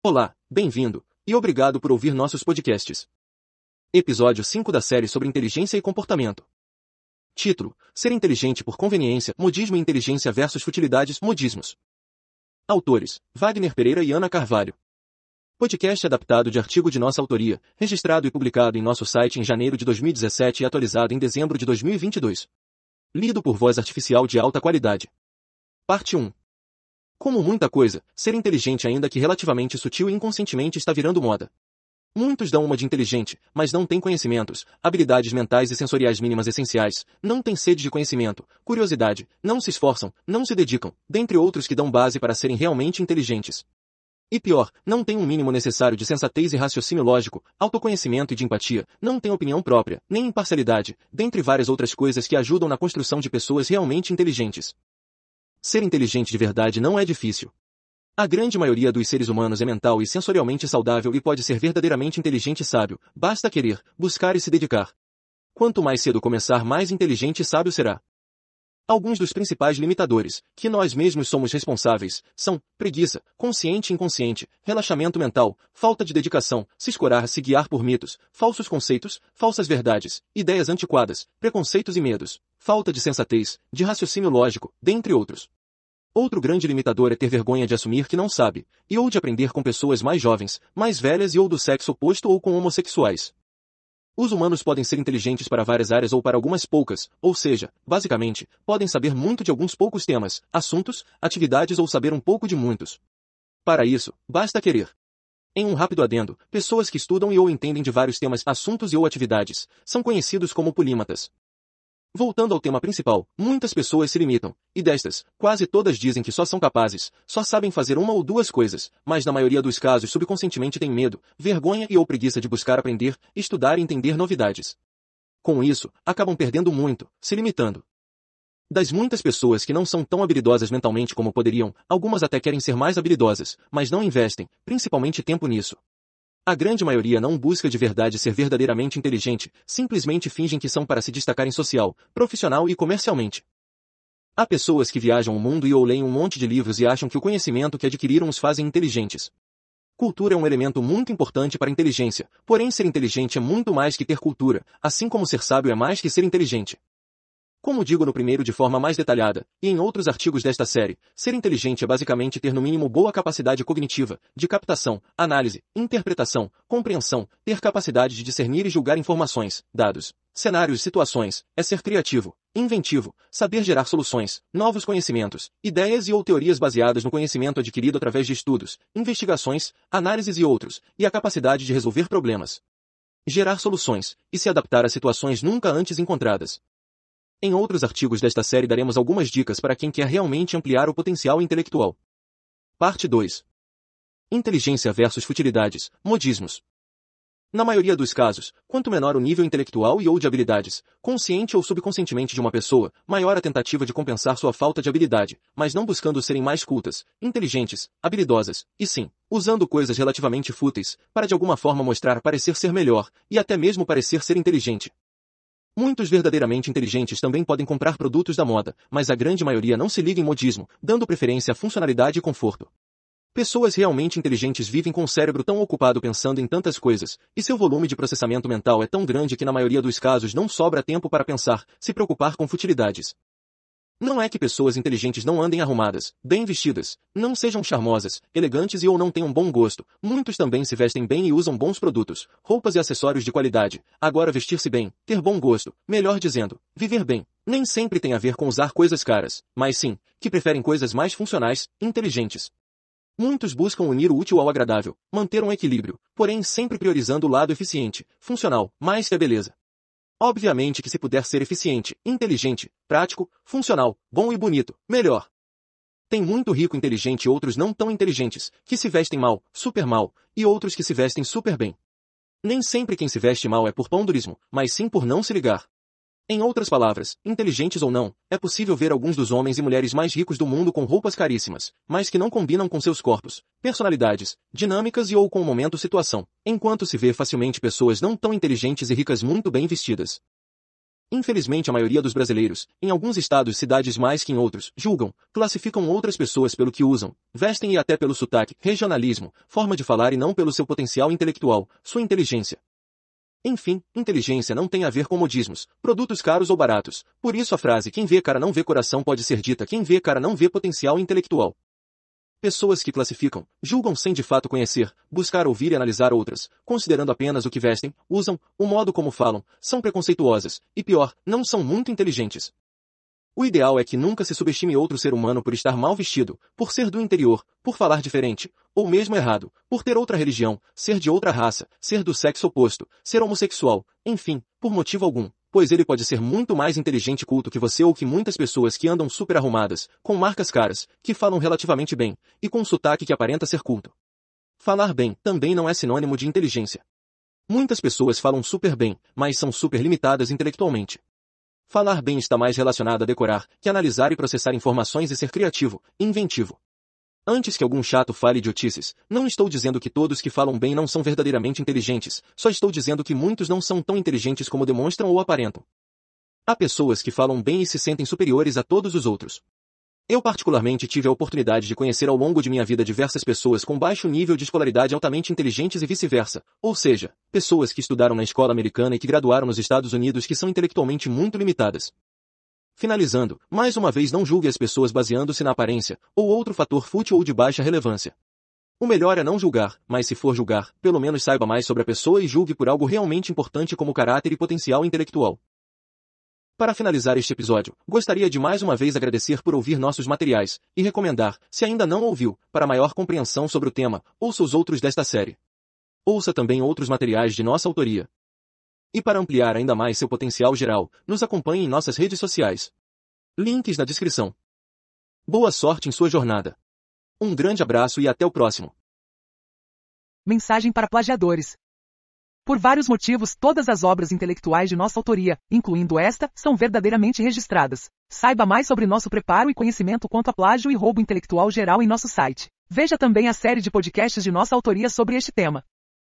Olá, bem-vindo, e obrigado por ouvir nossos podcasts. Episódio 5 da série sobre inteligência e comportamento. Título: Ser inteligente por conveniência, modismo e inteligência versus futilidades, modismos. Autores: Wagner Pereira e Ana Carvalho. Podcast adaptado de artigo de nossa autoria, registrado e publicado em nosso site em janeiro de 2017 e atualizado em dezembro de 2022. Lido por voz artificial de alta qualidade. Parte 1. Como muita coisa, ser inteligente ainda que relativamente sutil e inconscientemente está virando moda. Muitos dão uma de inteligente, mas não têm conhecimentos, habilidades mentais e sensoriais mínimas essenciais, não têm sede de conhecimento, curiosidade, não se esforçam, não se dedicam, dentre outros que dão base para serem realmente inteligentes. E pior, não têm um mínimo necessário de sensatez e raciocínio lógico, autoconhecimento e de empatia, não têm opinião própria, nem imparcialidade, dentre várias outras coisas que ajudam na construção de pessoas realmente inteligentes. Ser inteligente de verdade não é difícil. A grande maioria dos seres humanos é mental e sensorialmente saudável e pode ser verdadeiramente inteligente e sábio, basta querer, buscar e se dedicar. Quanto mais cedo começar, mais inteligente e sábio será. Alguns dos principais limitadores, que nós mesmos somos responsáveis, são preguiça, consciente e inconsciente, relaxamento mental, falta de dedicação, se escorar se guiar por mitos, falsos conceitos, falsas verdades, ideias antiquadas, preconceitos e medos, falta de sensatez, de raciocínio lógico, dentre outros. Outro grande limitador é ter vergonha de assumir que não sabe, e ou de aprender com pessoas mais jovens, mais velhas e ou do sexo oposto ou com homossexuais. Os humanos podem ser inteligentes para várias áreas ou para algumas poucas, ou seja, basicamente, podem saber muito de alguns poucos temas, assuntos, atividades ou saber um pouco de muitos. Para isso, basta querer. Em um rápido adendo, pessoas que estudam e ou entendem de vários temas, assuntos e ou atividades, são conhecidos como polímatas. Voltando ao tema principal, muitas pessoas se limitam, e destas, quase todas dizem que só são capazes, só sabem fazer uma ou duas coisas, mas na maioria dos casos subconscientemente têm medo, vergonha e ou preguiça de buscar aprender, estudar e entender novidades. Com isso, acabam perdendo muito, se limitando. Das muitas pessoas que não são tão habilidosas mentalmente como poderiam, algumas até querem ser mais habilidosas, mas não investem, principalmente tempo nisso. A grande maioria não busca de verdade ser verdadeiramente inteligente, simplesmente fingem que são para se destacarem social, profissional e comercialmente. Há pessoas que viajam o mundo e ou leem um monte de livros e acham que o conhecimento que adquiriram os fazem inteligentes. Cultura é um elemento muito importante para a inteligência, porém ser inteligente é muito mais que ter cultura, assim como ser sábio é mais que ser inteligente. Como digo no primeiro de forma mais detalhada, e em outros artigos desta série, ser inteligente é basicamente ter no mínimo boa capacidade cognitiva, de captação, análise, interpretação, compreensão, ter capacidade de discernir e julgar informações, dados, cenários e situações, é ser criativo, inventivo, saber gerar soluções, novos conhecimentos, ideias e ou teorias baseadas no conhecimento adquirido através de estudos, investigações, análises e outros, e a capacidade de resolver problemas. Gerar soluções, e se adaptar a situações nunca antes encontradas. Em outros artigos desta série daremos algumas dicas para quem quer realmente ampliar o potencial intelectual. Parte 2. Inteligência versus futilidades, modismos. Na maioria dos casos, quanto menor o nível intelectual e ou de habilidades, consciente ou subconscientemente de uma pessoa, maior a tentativa de compensar sua falta de habilidade, mas não buscando serem mais cultas, inteligentes, habilidosas, e sim, usando coisas relativamente fúteis, para de alguma forma mostrar parecer ser melhor, e até mesmo parecer ser inteligente. Muitos verdadeiramente inteligentes também podem comprar produtos da moda, mas a grande maioria não se liga em modismo, dando preferência à funcionalidade e conforto. Pessoas realmente inteligentes vivem com o cérebro tão ocupado pensando em tantas coisas, e seu volume de processamento mental é tão grande que na maioria dos casos não sobra tempo para pensar, se preocupar com futilidades. Não é que pessoas inteligentes não andem arrumadas, bem vestidas, não sejam charmosas, elegantes e ou não tenham bom gosto. Muitos também se vestem bem e usam bons produtos, roupas e acessórios de qualidade. Agora vestir-se bem, ter bom gosto, melhor dizendo, viver bem, nem sempre tem a ver com usar coisas caras, mas sim, que preferem coisas mais funcionais, inteligentes. Muitos buscam unir o útil ao agradável, manter um equilíbrio, porém sempre priorizando o lado eficiente, funcional, mais que a beleza. Obviamente que se puder ser eficiente, inteligente, prático, funcional, bom e bonito, melhor. Tem muito rico inteligente e outros não tão inteligentes, que se vestem mal, super mal, e outros que se vestem super bem. Nem sempre quem se veste mal é por pondurismo, mas sim por não se ligar. Em outras palavras, inteligentes ou não, é possível ver alguns dos homens e mulheres mais ricos do mundo com roupas caríssimas, mas que não combinam com seus corpos, personalidades, dinâmicas e ou com o momento situação, enquanto se vê facilmente pessoas não tão inteligentes e ricas muito bem vestidas. Infelizmente a maioria dos brasileiros, em alguns estados e cidades mais que em outros, julgam, classificam outras pessoas pelo que usam, vestem e até pelo sotaque, regionalismo, forma de falar e não pelo seu potencial intelectual, sua inteligência. Enfim, inteligência não tem a ver com modismos, produtos caros ou baratos. Por isso a frase quem vê cara não vê coração pode ser dita quem vê cara não vê potencial intelectual. Pessoas que classificam, julgam sem de fato conhecer, buscar ouvir e analisar outras, considerando apenas o que vestem, usam, o modo como falam, são preconceituosas, e pior, não são muito inteligentes. O ideal é que nunca se subestime outro ser humano por estar mal vestido, por ser do interior, por falar diferente, ou mesmo errado, por ter outra religião, ser de outra raça, ser do sexo oposto, ser homossexual, enfim, por motivo algum pois ele pode ser muito mais inteligente e culto que você ou que muitas pessoas que andam super arrumadas, com marcas caras, que falam relativamente bem, e com um sotaque que aparenta ser culto. Falar bem também não é sinônimo de inteligência. Muitas pessoas falam super bem, mas são super limitadas intelectualmente. Falar bem está mais relacionado a decorar, que analisar e processar informações e ser criativo, inventivo. Antes que algum chato fale idiotices, não estou dizendo que todos que falam bem não são verdadeiramente inteligentes, só estou dizendo que muitos não são tão inteligentes como demonstram ou aparentam. Há pessoas que falam bem e se sentem superiores a todos os outros. Eu particularmente tive a oportunidade de conhecer ao longo de minha vida diversas pessoas com baixo nível de escolaridade altamente inteligentes e vice-versa, ou seja, pessoas que estudaram na escola americana e que graduaram nos Estados Unidos que são intelectualmente muito limitadas. Finalizando, mais uma vez não julgue as pessoas baseando-se na aparência, ou outro fator fútil ou de baixa relevância. O melhor é não julgar, mas se for julgar, pelo menos saiba mais sobre a pessoa e julgue por algo realmente importante como caráter e potencial intelectual. Para finalizar este episódio, gostaria de mais uma vez agradecer por ouvir nossos materiais, e recomendar, se ainda não ouviu, para maior compreensão sobre o tema, ouça os outros desta série. Ouça também outros materiais de nossa autoria. E para ampliar ainda mais seu potencial geral, nos acompanhe em nossas redes sociais. Links na descrição. Boa sorte em sua jornada. Um grande abraço e até o próximo. Mensagem para plagiadores. Por vários motivos, todas as obras intelectuais de nossa autoria, incluindo esta, são verdadeiramente registradas. Saiba mais sobre nosso preparo e conhecimento quanto a plágio e roubo intelectual geral em nosso site. Veja também a série de podcasts de nossa autoria sobre este tema.